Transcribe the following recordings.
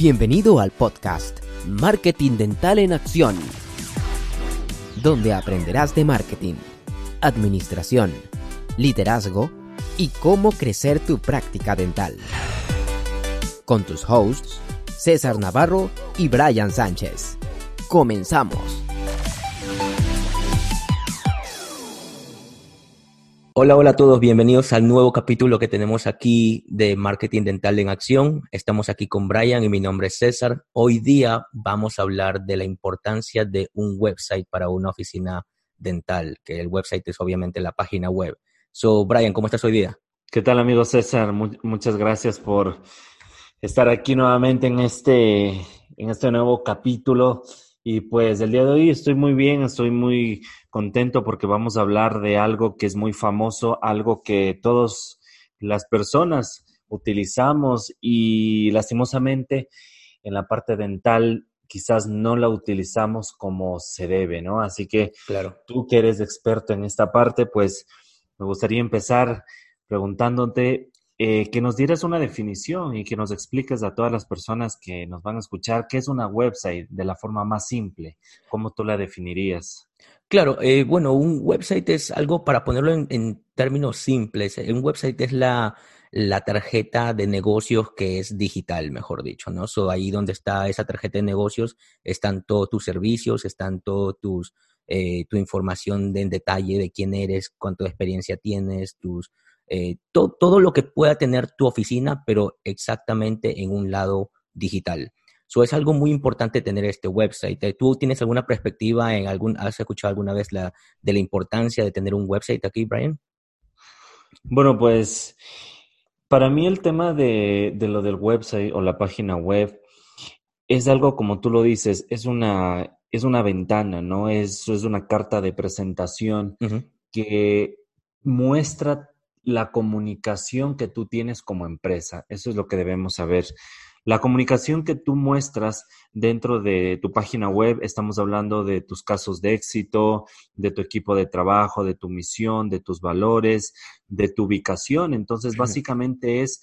Bienvenido al podcast Marketing Dental en Acción, donde aprenderás de marketing, administración, liderazgo y cómo crecer tu práctica dental. Con tus hosts, César Navarro y Brian Sánchez. Comenzamos. Hola, hola a todos, bienvenidos al nuevo capítulo que tenemos aquí de Marketing Dental en Acción. Estamos aquí con Brian y mi nombre es César. Hoy día vamos a hablar de la importancia de un website para una oficina dental, que el website es obviamente la página web. So, Brian, ¿cómo estás hoy día? ¿Qué tal, amigo César? muchas gracias por estar aquí nuevamente en este, en este nuevo capítulo. Y pues el día de hoy estoy muy bien, estoy muy contento porque vamos a hablar de algo que es muy famoso, algo que todas las personas utilizamos y lastimosamente en la parte dental quizás no la utilizamos como se debe, ¿no? Así que claro. tú que eres experto en esta parte, pues me gustaría empezar preguntándote eh, que nos dieras una definición y que nos expliques a todas las personas que nos van a escuchar qué es una website de la forma más simple, cómo tú la definirías. Claro, eh, bueno, un website es algo para ponerlo en, términos simples. Un website es la, la, tarjeta de negocios que es digital, mejor dicho, ¿no? So, ahí donde está esa tarjeta de negocios están todos tus servicios, están todos tus, eh, tu información de, en detalle de quién eres, cuánta experiencia tienes, tus, eh, todo lo que pueda tener tu oficina, pero exactamente en un lado digital. So, es algo muy importante tener este website. Eh, ¿Tú tienes alguna perspectiva en algún, has escuchado alguna vez la, de la importancia de tener un website aquí, Brian? Bueno, pues para mí el tema de, lo del website o la página web es algo como tú lo dices, es una, es una ventana, ¿no? Es, es una carta de presentación que muestra la comunicación que tú tienes como empresa. Eso es lo que debemos saber. La comunicación que tú muestras dentro de tu página web, estamos hablando de tus casos de éxito, de tu equipo de trabajo, de tu misión, de tus valores, de tu ubicación. Entonces, básicamente es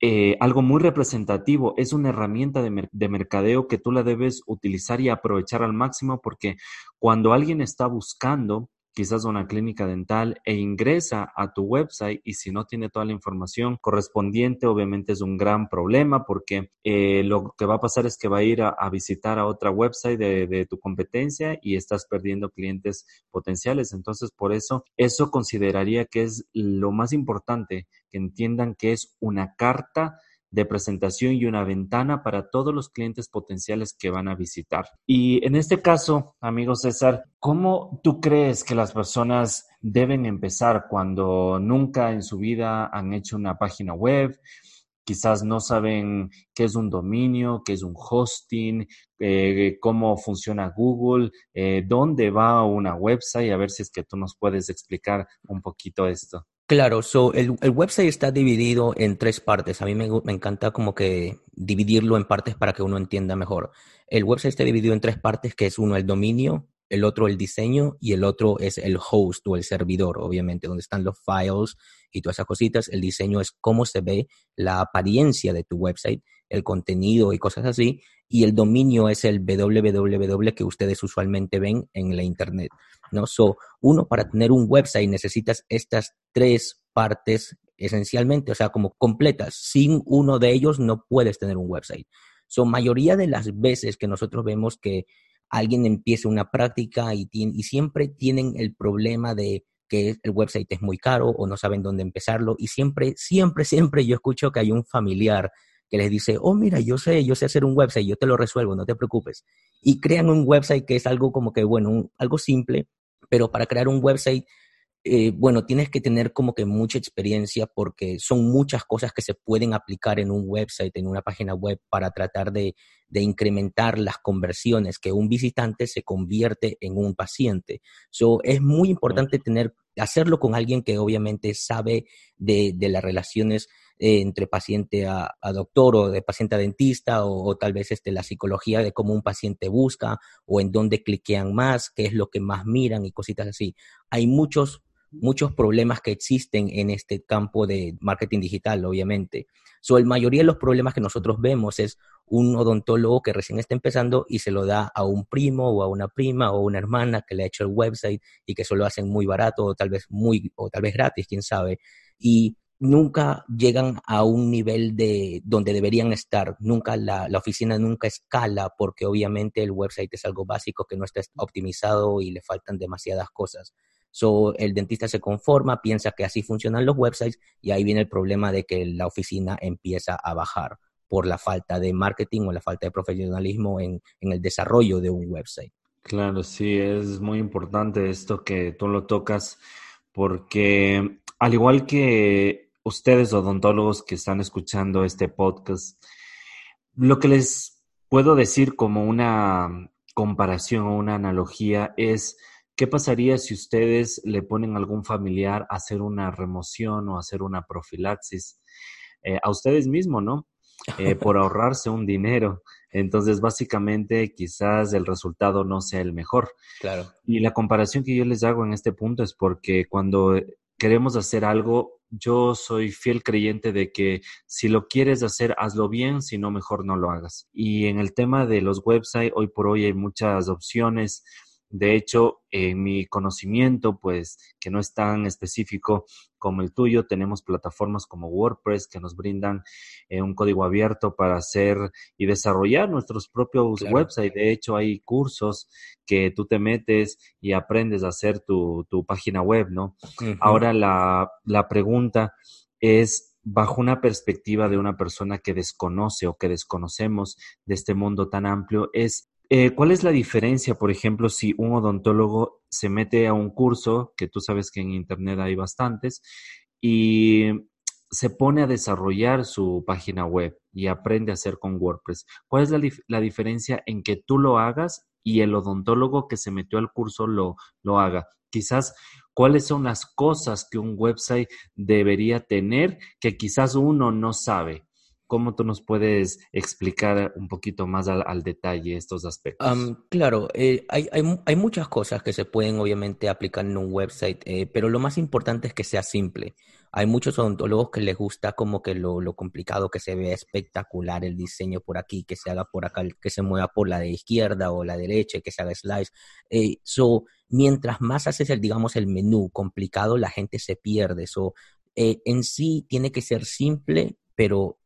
eh, algo muy representativo, es una herramienta de, de mercadeo que tú la debes utilizar y aprovechar al máximo porque cuando alguien está buscando quizás una clínica dental e ingresa a tu website y si no tiene toda la información correspondiente, obviamente es un gran problema porque eh, lo que va a pasar es que va a ir a, visitar a otra website de, de, tu competencia y estás perdiendo clientes potenciales. Entonces, por eso, eso consideraría que es lo más importante, que entiendan que es una carta de presentación y una ventana para todos los clientes potenciales que van a visitar. Y en este caso, amigo César, ¿cómo tú crees que las personas deben empezar cuando nunca en su vida han hecho una página web? Quizás no saben qué es un dominio, qué es un hosting, eh, cómo funciona Google, eh, dónde va una website, a ver si es que tú nos puedes explicar un poquito esto. Claro, so el, website está dividido en tres partes. A mí me, me, encanta como que dividirlo en partes para que uno entienda mejor. El website está dividido en tres partes, que es uno el dominio, el otro el diseño y el otro es el host o el servidor, obviamente, donde están los files y todas esas cositas. El diseño es cómo se ve la apariencia de tu website, el contenido y cosas así. Y el dominio es el www que ustedes usualmente ven en la internet. ¿no? So, uno para tener un website necesitas estas tres partes esencialmente, o sea, como completas. Sin uno de ellos no puedes tener un website. So, mayoría de las veces que nosotros vemos que alguien empieza una práctica y, y siempre tienen el problema de que el website es muy caro o no saben dónde empezarlo y siempre, siempre, siempre yo escucho que hay un familiar que les dice, oh, mira, yo sé, yo sé hacer un website, yo te lo resuelvo, no te preocupes. Y crean un website que es algo como que, bueno, algo simple, pero para crear un website, eh, bueno, tienes que tener como que mucha experiencia porque son muchas cosas que se pueden aplicar en un website, en una página web, para tratar de, de incrementar las conversiones, que un visitante se convierte en un paciente. So, es muy importante tener, hacerlo con alguien que obviamente sabe de, de las relaciones eh, entre paciente a, doctor o de paciente a dentista o, tal vez este, la psicología de cómo un paciente busca o en dónde cliquean más, qué es lo que más miran y cositas así. Hay muchos muchos problemas que existen en este campo de marketing digital, obviamente. So, la mayoría de los problemas que nosotros vemos es un odontólogo que recién está empezando y se lo da a un primo o a una prima o una hermana que le ha hecho el website y que solo hacen muy barato o tal vez muy o tal vez gratis, quién sabe. Y nunca llegan a un nivel de donde deberían estar. Nunca la, la, oficina nunca escala porque obviamente el website es algo básico que no está optimizado y le faltan demasiadas cosas. So, el dentista se conforma, piensa que así funcionan los websites y ahí viene el problema de que la oficina empieza a bajar por la falta de marketing o la falta de profesionalismo en, en el desarrollo de un website. Claro, sí, es muy importante esto que tú lo tocas porque al igual que ustedes odontólogos que están escuchando este podcast, lo que les puedo decir como una comparación o una analogía es ¿Qué pasaría si ustedes le ponen a algún familiar a hacer una remoción o hacer una profilaxis? Eh, a ustedes mismos, ¿no? Eh, por ahorrarse un dinero. Entonces, básicamente, quizás el resultado no sea el mejor. Claro. Y la comparación que yo les hago en este punto es porque cuando queremos hacer algo, yo soy fiel creyente de que si lo quieres hacer, hazlo bien, si no, mejor no lo hagas. Y en el tema de los websites, hoy por hoy hay muchas opciones de hecho, en mi conocimiento, pues que no es tan específico como el tuyo, tenemos plataformas como WordPress que nos brindan eh, un código abierto para hacer y desarrollar nuestros propios websites. De hecho, hay cursos que tú te metes y aprendes a hacer tu, página web, ¿no? Ahora la, la pregunta es, bajo una perspectiva de una persona que desconoce o que desconocemos de este mundo tan amplio, es eh, ¿Cuál es la diferencia, por ejemplo, si un odontólogo se mete a un curso, que tú sabes que en Internet hay bastantes, y se pone a desarrollar su página web y aprende a hacer con WordPress? ¿Cuál es la, la diferencia en que tú lo hagas y el odontólogo que se metió al curso lo, lo haga? Quizás cuáles son las cosas que un website debería tener que quizás uno no sabe. ¿Cómo tú nos puedes explicar un poquito más al, detalle estos aspectos? claro, eh, hay, hay, muchas cosas que se pueden obviamente aplicar en un website, eh, pero lo más importante es que sea simple. Hay muchos odontólogos que les gusta como que lo, lo, complicado, que se vea espectacular el diseño por aquí, que se haga por acá, que se mueva por la de izquierda o la derecha, que se haga slice. Eh, so, mientras más haces el, digamos, el menú complicado, la gente se pierde. So, en sí tiene que ser simple, pero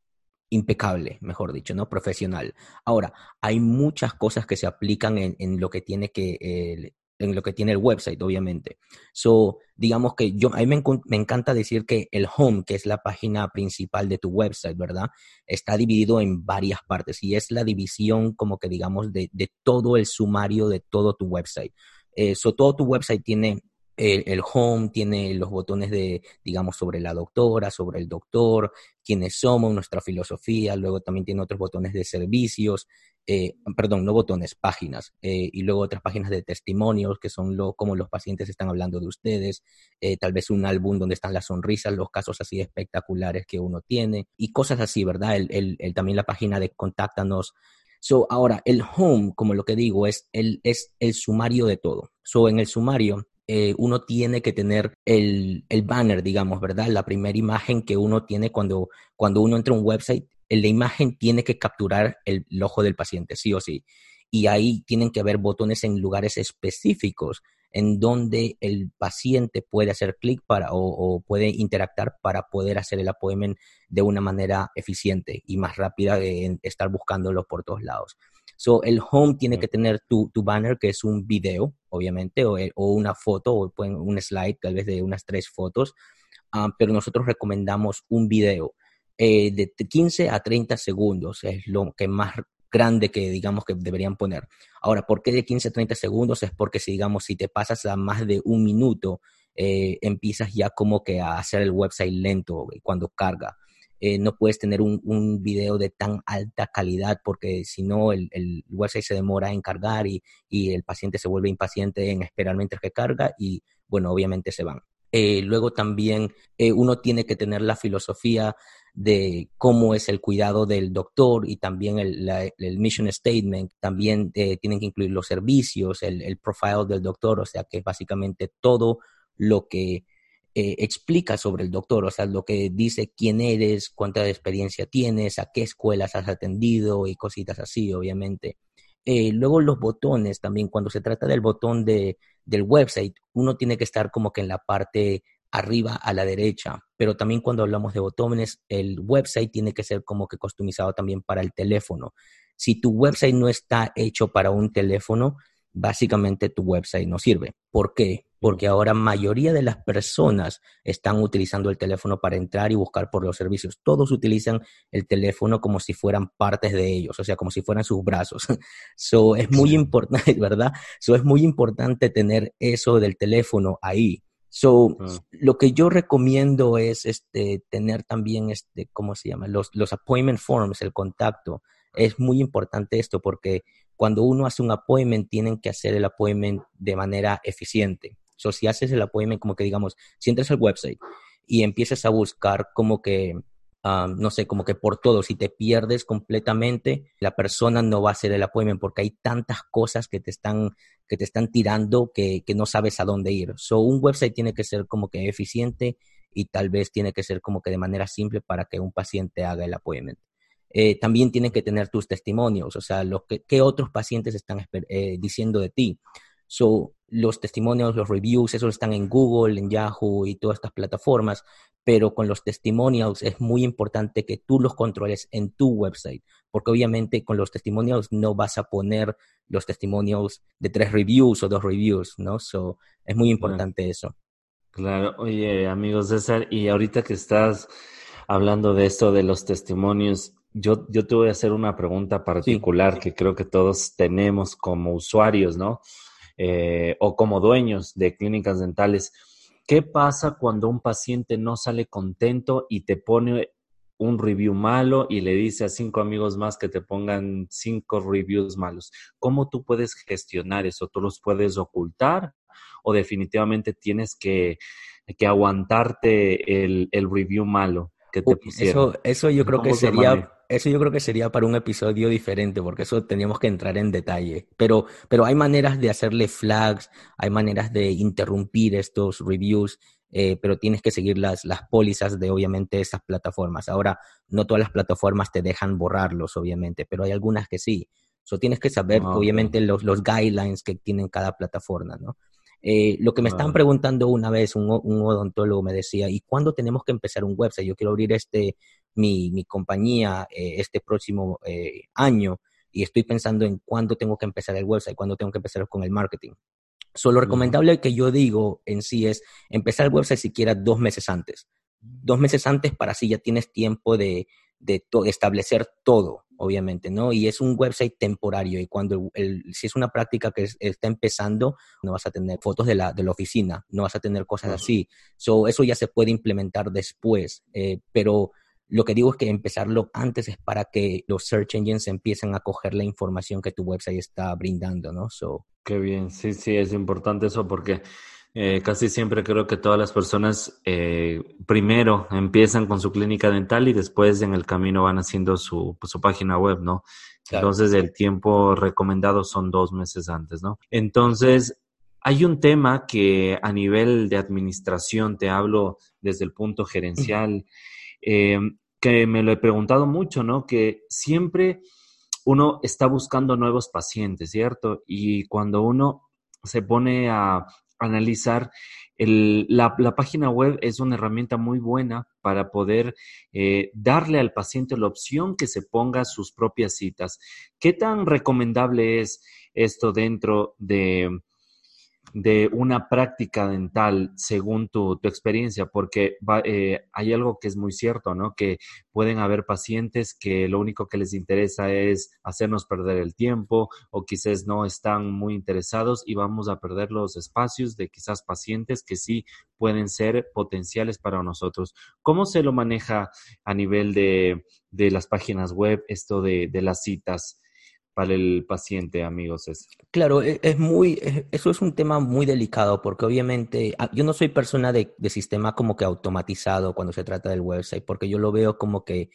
impecable, mejor dicho, ¿no? Profesional. Ahora, hay muchas cosas que se aplican en, en lo que tiene que en lo que tiene el website, obviamente. So, digamos que yo, a mí me, me, encanta decir que el home, que es la página principal de tu website, ¿verdad? Está dividido en varias partes y es la división como que digamos de, de todo el sumario de todo tu website. Eh, so, todo tu website tiene el, home tiene los botones de, digamos, sobre la doctora, sobre el doctor, quiénes somos, nuestra filosofía, luego también tiene otros botones de servicios, eh, perdón, no botones, páginas, eh, y luego otras páginas de testimonios, que son lo, como los pacientes están hablando de ustedes, eh, tal vez un álbum donde están las sonrisas, los casos así espectaculares que uno tiene, y cosas así, ¿verdad? El, el, también la página de contáctanos. So, ahora, el home, como lo que digo, es el, es el sumario de todo. So, en el sumario eh, uno tiene que tener el, banner, digamos, ¿verdad? La primera imagen que uno tiene cuando, cuando uno entra a un website, la imagen tiene que capturar el, ojo del paciente, sí o sí. Y ahí tienen que haber botones en lugares específicos en donde el paciente puede hacer clic para o, puede interactuar para poder hacer el appointment de una manera eficiente y más rápida de estar buscándolo por todos lados. So, el home tiene que tener tu, tu banner, que es un video, obviamente, o, eh, o una foto, o un slide, tal vez de unas tres fotos, ah, pero nosotros recomendamos un video eh, de 15 a 30 segundos, es lo que más grande que digamos que deberían poner. Ahora, ¿por qué de 15 a 30 segundos? Es porque si digamos, si te pasas a más de un minuto, eh, empiezas ya como que a hacer el website lento cuando carga. Eh, no puedes tener un, un, video de tan alta calidad porque si no el, el, website se demora en cargar y, y, el paciente se vuelve impaciente en esperar mientras que carga y bueno, obviamente se van. Eh, luego también eh, uno tiene que tener la filosofía de cómo es el cuidado del doctor y también el, el mission statement. También tienen que incluir los servicios, el, el profile del doctor, o sea que básicamente todo lo que eh, explica sobre el doctor, o sea, lo que dice quién eres, cuánta experiencia tienes, a qué escuelas has atendido y cositas así, obviamente. Eh, luego los botones también, cuando se trata del botón de, del website, uno tiene que estar como que en la parte arriba a la derecha, pero también cuando hablamos de botones, el website tiene que ser como que customizado también para el teléfono. Si tu website no está hecho para un teléfono, básicamente tu website no sirve. ¿Por qué? Porque ahora mayoría de las personas están utilizando el teléfono para entrar y buscar por los servicios. Todos utilizan el teléfono como si fueran partes de ellos, o sea, como si fueran sus brazos. so es muy importante, ¿verdad? So es muy importante tener eso del teléfono ahí. So, ah. lo que yo recomiendo es este, tener también, este, ¿cómo se llama? Los, los appointment forms, el contacto. Es muy importante esto porque cuando uno hace un appointment, tienen que hacer el appointment de manera eficiente. So, si haces el appointment, como que digamos, si entras al website y empiezas a buscar como que no sé, como que por todo, si te pierdes completamente, la persona no va a hacer el appointment porque hay tantas cosas que te están, que te están tirando que, que no sabes a dónde ir. So, un website tiene que ser como que eficiente y tal vez tiene que ser como que de manera simple para que un paciente haga el appointment. Eh, también tienen que tener tus testimonios, o sea, lo que, qué otros pacientes están eh, diciendo de ti. So, los testimonios, los reviews, esos están en Google, en Yahoo y todas estas plataformas, pero con los testimonials es muy importante que tú los controles en tu website, porque obviamente con los testimonials no vas a poner los testimonials de tres reviews o dos reviews, ¿no? So, es muy importante eso. Claro, oye, amigo César, y ahorita que estás hablando de esto de los testimonios, yo, yo te voy a hacer una pregunta particular que creo que todos tenemos como usuarios, ¿no? Eh, o como dueños de clínicas dentales. ¿Qué pasa cuando un paciente no sale contento y te pone un review malo y le dice a cinco amigos más que te pongan cinco reviews malos? ¿Cómo tú puedes gestionar eso? ¿Tú los puedes ocultar o definitivamente tienes que, aguantarte el, review malo que te pusieron? Eso, eso yo creo que sería eso yo creo que sería para un episodio diferente, porque eso teníamos que entrar en detalle. Pero, pero hay maneras de hacerle flags, hay maneras de interrumpir estos reviews, eh, pero tienes que seguir las, las pólizas de obviamente esas plataformas. Ahora, no todas las plataformas te dejan borrarlos, obviamente, pero hay algunas que sí. So, tienes que saber, ah, obviamente, los, los guidelines que tienen cada plataforma, ¿no? Eh, lo que me estaban preguntando una vez, un, un, odontólogo me decía, ¿y cuándo tenemos que empezar un website? Yo quiero abrir este, mi, mi compañía eh, este próximo eh, año y estoy pensando en cuándo tengo que empezar el website, cuándo tengo que empezar con el marketing. So, lo recomendable que yo digo en sí es empezar el website siquiera dos meses antes. Dos meses antes para así ya tienes tiempo de, de, establecer todo, obviamente, ¿no? Y es un website temporario y cuando el, si es una práctica que está empezando, no vas a tener fotos de la, de la oficina, no vas a tener cosas así. So, eso ya se puede implementar después, eh, pero lo que digo es que empezarlo antes es para que los search engines empiecen a coger la información que tu website está brindando, ¿no? So, Qué bien, sí, sí, es importante eso porque eh, casi siempre creo que todas las personas eh, primero empiezan con su clínica dental y después en el camino van haciendo su, pues, su página web, ¿no? Entonces el tiempo recomendado son dos meses antes, ¿no? Entonces, hay un tema que a nivel de administración, te hablo desde el punto gerencial, eh, que me lo he preguntado mucho, ¿no? Que siempre uno está buscando nuevos pacientes, ¿cierto? Y cuando uno se pone a analizar, la, página web es una herramienta muy buena para poder eh, darle al paciente la opción que se ponga sus propias citas. ¿Qué tan recomendable es esto dentro de, de una práctica dental según tu, experiencia, porque eh, hay algo que es muy cierto, ¿no? Que pueden haber pacientes que lo único que les interesa es hacernos perder el tiempo o quizás no están muy interesados y vamos a perder los espacios de quizás pacientes que sí pueden ser potenciales para nosotros. ¿Cómo se lo maneja a nivel de, las páginas web esto de, de las citas? Para el paciente, amigos. Es. Claro, e, es, muy, eso es un tema muy delicado porque obviamente ah, yo no soy persona de, sistema como que automatizado cuando se trata del website, porque yo lo veo como que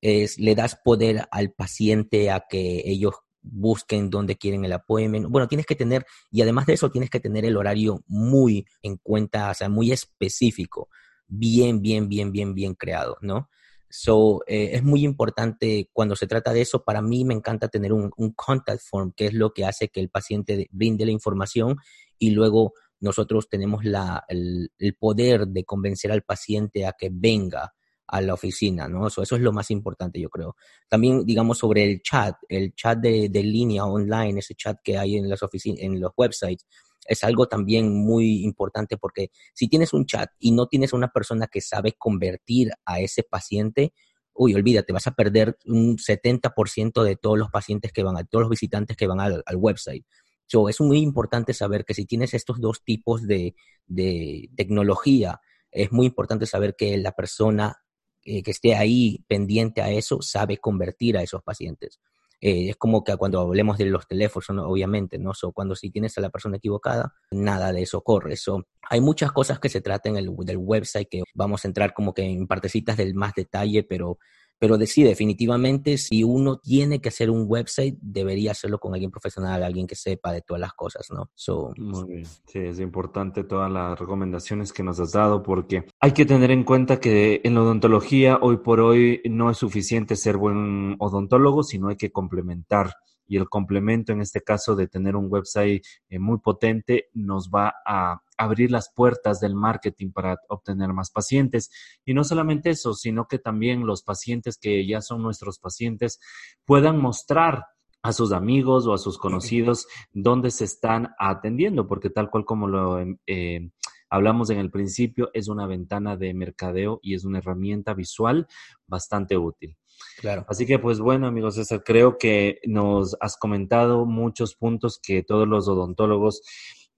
es, le das poder al paciente a que ellos busquen dónde quieren el appointment. Bueno, tienes que tener, y además de eso, tienes que tener el horario muy en cuenta, o sea, muy específico, bien, bien, bien, bien, bien creado, ¿no? So, eh, es muy importante cuando se trata de eso. Para mí me encanta tener un, un, contact form, que es lo que hace que el paciente brinde la información y luego nosotros tenemos la, el, el poder de convencer al paciente a que venga a la oficina, ¿no? Eso, eso es lo más importante, yo creo. También, digamos, sobre el chat, el chat de, de línea online, ese chat que hay en las oficinas, en los websites, es algo también muy importante porque si tienes un chat y no tienes una persona que sabe convertir a ese paciente, uy, olvídate, vas a perder un 70% de todos los pacientes que van, a todos los visitantes que van al, al website. So, es muy importante saber que si tienes estos dos tipos de, de tecnología, es muy importante saber que la persona eh, que esté ahí pendiente a eso sabe convertir a esos pacientes. Eh, es como que cuando hablemos de los teléfonos, ¿no? obviamente, ¿no? So, cuando si tienes a la persona equivocada, nada de eso corre. So, hay muchas cosas que se tratan el, del website que vamos a entrar como que en partecitas del más detalle, pero pero de, sí, definitivamente, si uno tiene que hacer un website, debería hacerlo con alguien profesional, alguien que sepa de todas las cosas, ¿no? Muy bien. Sí, es importante todas las recomendaciones que nos has dado porque hay que tener en cuenta que en la odontología hoy por hoy no es suficiente ser buen odontólogo, sino hay que complementar y el complemento en este caso de tener un website eh, muy potente nos va a abrir las puertas del marketing para obtener más pacientes. Y no solamente eso, sino que también los pacientes que ya son nuestros pacientes puedan mostrar a sus amigos o a sus conocidos dónde se están atendiendo, porque tal cual como lo em, eh, hablamos en el principio, es una ventana de mercadeo y es una herramienta visual bastante útil. Claro. Así que, pues bueno, amigos César, creo que nos has comentado muchos puntos que todos los odontólogos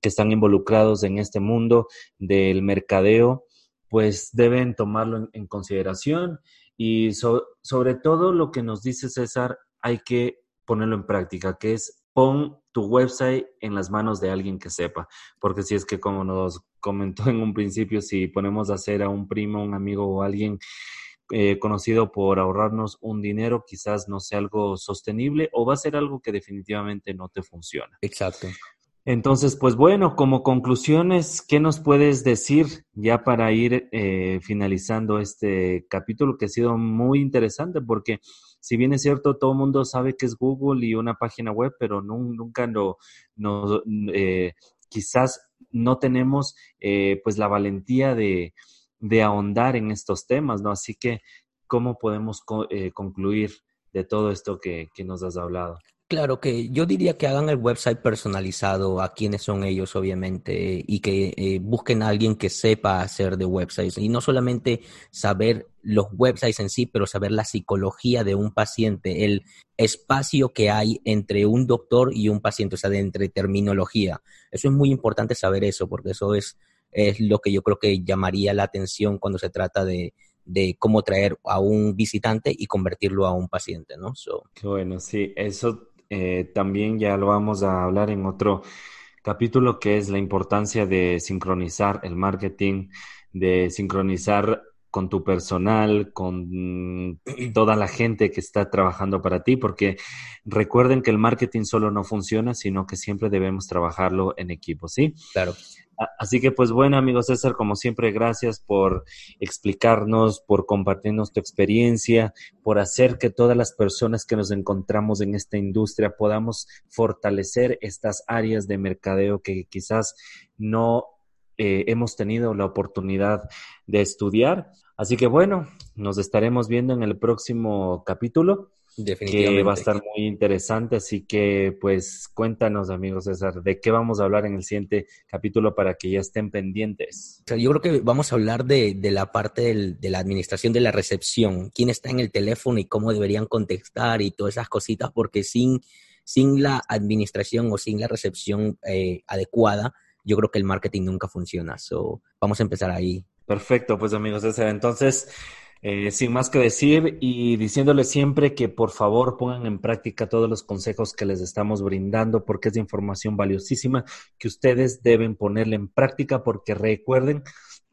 que están involucrados en este mundo del mercadeo, pues deben tomarlo en, consideración y sobre todo lo que nos dice César, hay que ponerlo en práctica, que es pon tu website en las manos de alguien que sepa, porque si es que como nos comentó en un principio, si ponemos a hacer a un primo, un amigo o alguien eh, conocido por ahorrarnos un dinero, quizás no sea algo sostenible o va a ser algo que definitivamente no te funciona. Exacto. Entonces, pues bueno, como conclusiones, ¿qué nos puedes decir ya para ir eh, finalizando este capítulo que ha sido muy interesante? Porque si bien es cierto, todo el mundo sabe que es Google y una página web, pero nunca no, no eh, quizás no tenemos pues la valentía de, de ahondar en estos temas, ¿no? Así que, ¿cómo podemos eh, concluir de todo esto que, que, nos has hablado? Claro que yo diría que hagan el website personalizado a quienes son ellos, obviamente, y que eh, busquen a alguien que sepa hacer de websites. Y no solamente saber los websites en sí, pero saber la psicología de un paciente, el espacio que hay entre un doctor y un paciente, o sea, de entre terminología. Eso es muy importante saber eso, porque eso es es lo que yo creo que llamaría la atención cuando se trata de, de cómo traer a un visitante y convertirlo a un paciente, ¿no? Qué bueno, sí, eso eh, también ya lo vamos a hablar en otro capítulo que es la importancia de sincronizar el marketing, de sincronizar con tu personal, con toda la gente que está trabajando para ti, porque recuerden que el marketing solo no funciona, sino que siempre debemos trabajarlo en equipo, ¿sí? Claro. Así que pues bueno, amigo César, como siempre, gracias por explicarnos, por compartirnos tu experiencia, por hacer que todas las personas que nos encontramos en esta industria podamos fortalecer estas áreas de mercadeo que quizás no eh, hemos tenido la oportunidad de estudiar. Así que bueno, nos estaremos viendo en el próximo capítulo. Definitivamente. Que va a estar muy interesante, así que pues cuéntanos amigos César, de qué vamos a hablar en el siguiente capítulo para que ya estén pendientes. yo creo que vamos a hablar de, de la parte del, de la administración de la recepción, quién está en el teléfono y cómo deberían contestar y todas esas cositas, porque sin, sin la administración o sin la recepción eh, adecuada, yo creo que el marketing nunca funciona. So, vamos a empezar ahí. Perfecto, pues amigos entonces... Eh, sin más que decir y diciéndoles siempre que por favor pongan en práctica todos los consejos que les estamos brindando porque es información valiosísima que ustedes deben ponerle en práctica porque recuerden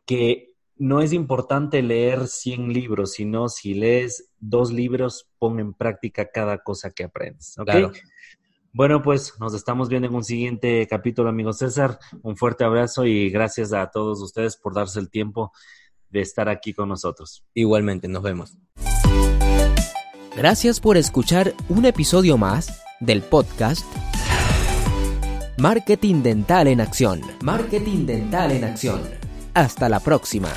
que no es importante leer 100 libros, sino si lees dos libros, pon en práctica cada cosa que aprendes. Bueno, pues nos estamos viendo en un siguiente capítulo, amigo César. Un fuerte abrazo y gracias a todos ustedes por darse el tiempo de estar aquí con nosotros. Igualmente, nos vemos. Gracias por escuchar un episodio más del podcast Marketing Dental en Acción. Marketing Dental en Acción. Hasta la próxima.